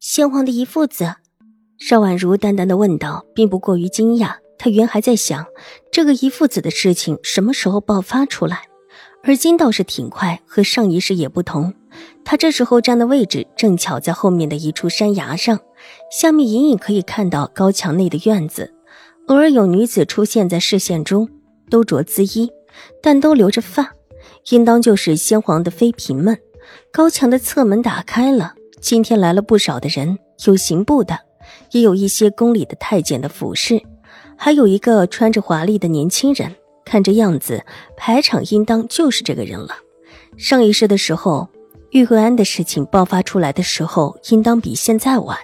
先皇的姨父子，邵婉如淡淡的问道，并不过于惊讶。她原还在想，这个姨父子的事情什么时候爆发出来，而今倒是挺快。和上一世也不同，他这时候站的位置正巧在后面的一处山崖上，下面隐隐可以看到高墙内的院子，偶尔有女子出现在视线中，都着紫衣，但都留着发，应当就是先皇的妃嫔们。高墙的侧门打开了。今天来了不少的人，有刑部的，也有一些宫里的太监的服侍，还有一个穿着华丽的年轻人。看这样子，排场应当就是这个人了。上一世的时候，玉慧安的事情爆发出来的时候，应当比现在晚。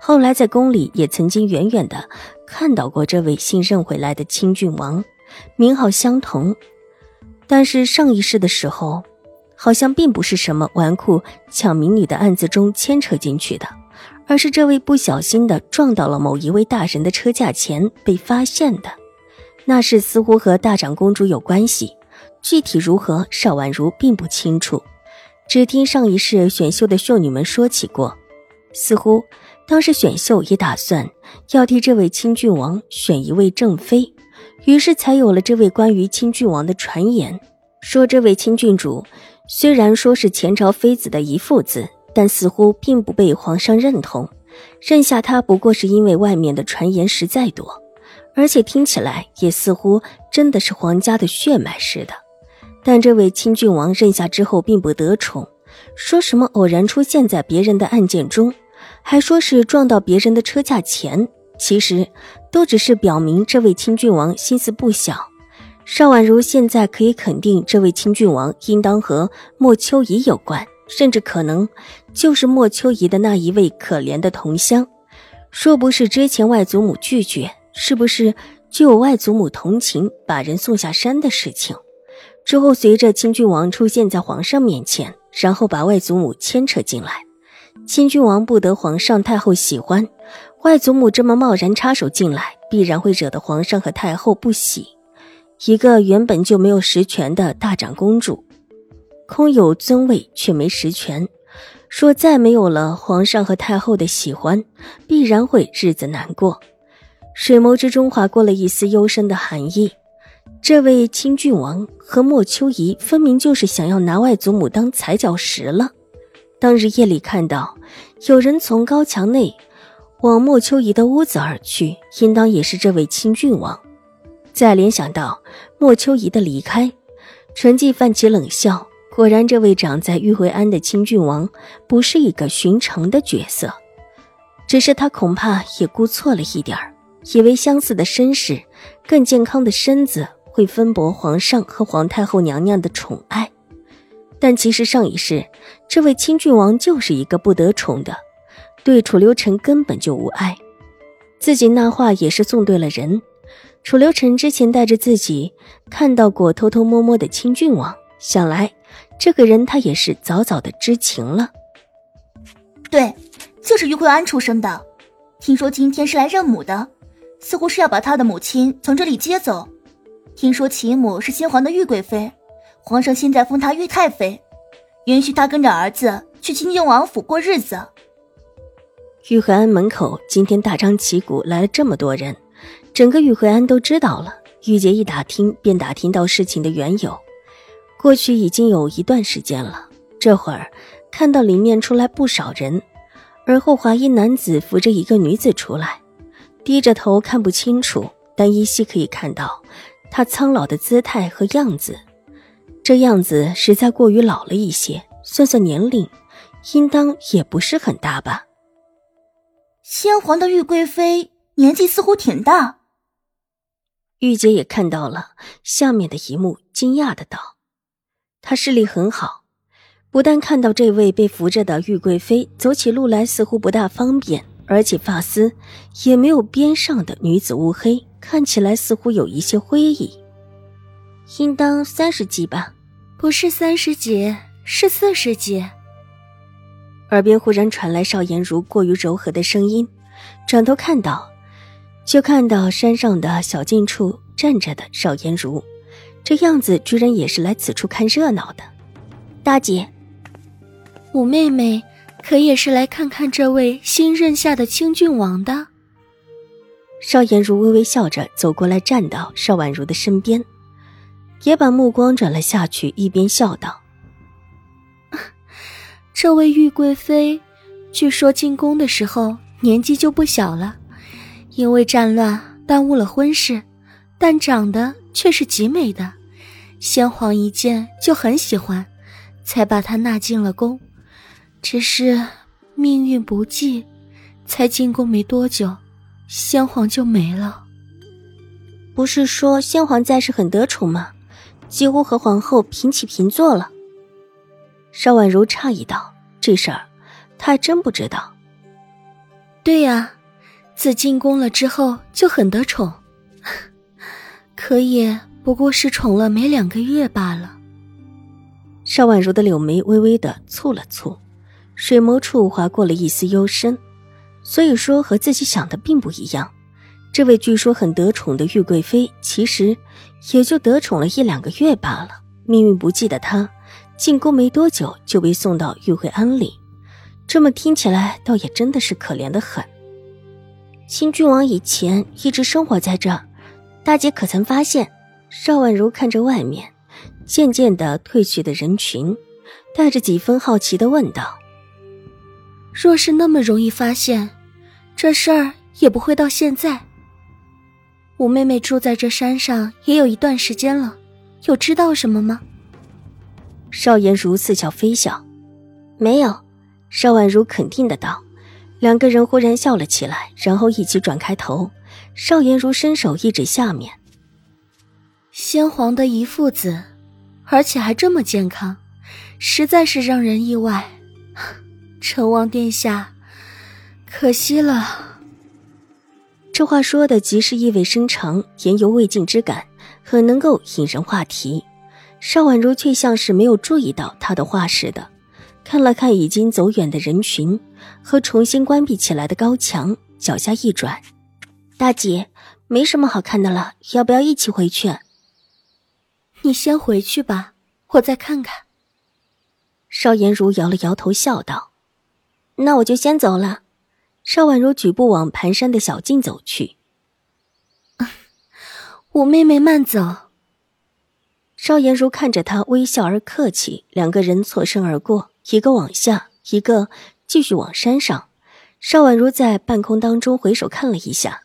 后来在宫里也曾经远远的看到过这位新认回来的清郡王，名号相同，但是上一世的时候。好像并不是什么纨绔抢民女的案子中牵扯进去的，而是这位不小心的撞到了某一位大人的车架前被发现的。那事似乎和大长公主有关系，具体如何，邵婉如并不清楚。只听上一世选秀的秀女们说起过，似乎当时选秀也打算要替这位清郡王选一位正妃，于是才有了这位关于清郡王的传言，说这位清郡主。虽然说是前朝妃子的遗父子，但似乎并不被皇上认同，认下他不过是因为外面的传言实在多，而且听起来也似乎真的是皇家的血脉似的。但这位清郡王认下之后并不得宠，说什么偶然出现在别人的案件中，还说是撞到别人的车架前，其实都只是表明这位清郡王心思不小。邵婉如现在可以肯定，这位清郡王应当和莫秋怡有关，甚至可能就是莫秋怡的那一位可怜的同乡。若不是之前外祖母拒绝，是不是就有外祖母同情把人送下山的事情？之后随着清郡王出现在皇上面前，然后把外祖母牵扯进来，清郡王不得皇上太后喜欢，外祖母这么贸然插手进来，必然会惹得皇上和太后不喜。一个原本就没有实权的大长公主，空有尊位却没实权，说再没有了皇上和太后的喜欢，必然会日子难过。水眸之中划过了一丝幽深的寒意。这位清郡王和莫秋怡分明就是想要拿外祖母当踩脚石了。当日夜里看到有人从高墙内往莫秋怡的屋子而去，应当也是这位清郡王。再联想到莫秋怡的离开，唇际泛起冷笑。果然，这位长在玉惠安的清郡王不是一个寻常的角色，只是他恐怕也估错了一点儿，以为相似的身世、更健康的身子会分薄皇上和皇太后娘娘的宠爱。但其实上一世，这位清郡王就是一个不得宠的，对楚留臣根本就无爱。自己那话也是送对了人。楚留臣之前带着自己看到过偷偷摸摸的清郡王，想来这个人他也是早早的知情了。对，就是玉慧安出生的。听说今天是来认母的，似乎是要把他的母亲从这里接走。听说其母是先皇的玉贵妃，皇上现在封她玉太妃，允许她跟着儿子去清郡王府过日子。玉慧安门口今天大张旗鼓来了这么多人。整个玉惠安都知道了，玉洁一打听便打听到事情的缘由。过去已经有一段时间了，这会儿看到里面出来不少人，而后华衣男子扶着一个女子出来，低着头看不清楚，但依稀可以看到他苍老的姿态和样子。这样子实在过于老了一些，算算年龄，应当也不是很大吧。先皇的玉贵妃年纪似乎挺大。玉姐也看到了下面的一幕，惊讶的道：“她视力很好，不但看到这位被扶着的玉贵妃走起路来似乎不大方便，而且发丝也没有边上的女子乌黑，看起来似乎有一些灰意。应当三十几吧？不是三十几，是四十几。耳边忽然传来邵颜如过于柔和的声音，转头看到，就看到山上的小径处站着的邵颜如，这样子居然也是来此处看热闹的。大姐。五妹妹可也是来看看这位新任下的清郡王的。邵颜如微微笑着走过来，站到邵婉如的身边，也把目光转了下去，一边笑道：“这位玉贵妃，据说进宫的时候年纪就不小了，因为战乱耽误了婚事，但长得却是极美的，先皇一见就很喜欢，才把她纳进了宫。”只是命运不济，才进宫没多久，先皇就没了。不是说先皇在世很得宠吗？几乎和皇后平起平坐了。邵婉如诧异道：“这事儿，她还真不知道。”对呀，自进宫了之后就很得宠，可也不过是宠了没两个月罢了。邵婉如的柳眉微微的蹙了蹙。水眸处划过了一丝幽深，所以说和自己想的并不一样。这位据说很得宠的玉贵妃，其实也就得宠了一两个月罢了。命运不济的她，进宫没多久就被送到玉会庵里。这么听起来，倒也真的是可怜的很。新郡王以前一直生活在这儿，大姐可曾发现？邵婉如看着外面渐渐的退去的人群，带着几分好奇的问道。若是那么容易发现，这事儿也不会到现在。五妹妹住在这山上也有一段时间了，有知道什么吗？邵颜如似笑非笑，没有。邵婉如肯定的道。两个人忽然笑了起来，然后一起转开头。邵颜如伸手一指下面，先皇的遗腹子，而且还这么健康，实在是让人意外。成王殿下，可惜了。这话说的极是意味深长，言犹未尽之感，很能够引人话题。邵婉如却像是没有注意到他的话似的，看了看已经走远的人群和重新关闭起来的高墙，脚下一转：“大姐，没什么好看的了，要不要一起回去？”“你先回去吧，我再看看。”邵颜如摇了摇头，笑道。那我就先走了。邵婉如举步往盘山的小径走去。我妹妹慢走。邵颜如看着他微笑而客气，两个人错身而过，一个往下，一个继续往山上。邵婉如在半空当中回首看了一下，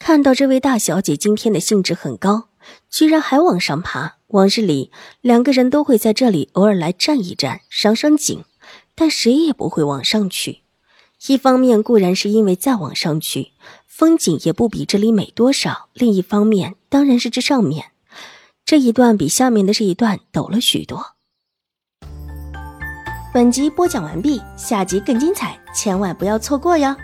看到这位大小姐今天的兴致很高，居然还往上爬。往日里两个人都会在这里偶尔来站一站，赏赏景。但谁也不会往上去，一方面固然是因为再往上去，风景也不比这里美多少；另一方面，当然是这上面这一段比下面的这一段抖了许多。本集播讲完毕，下集更精彩，千万不要错过哟！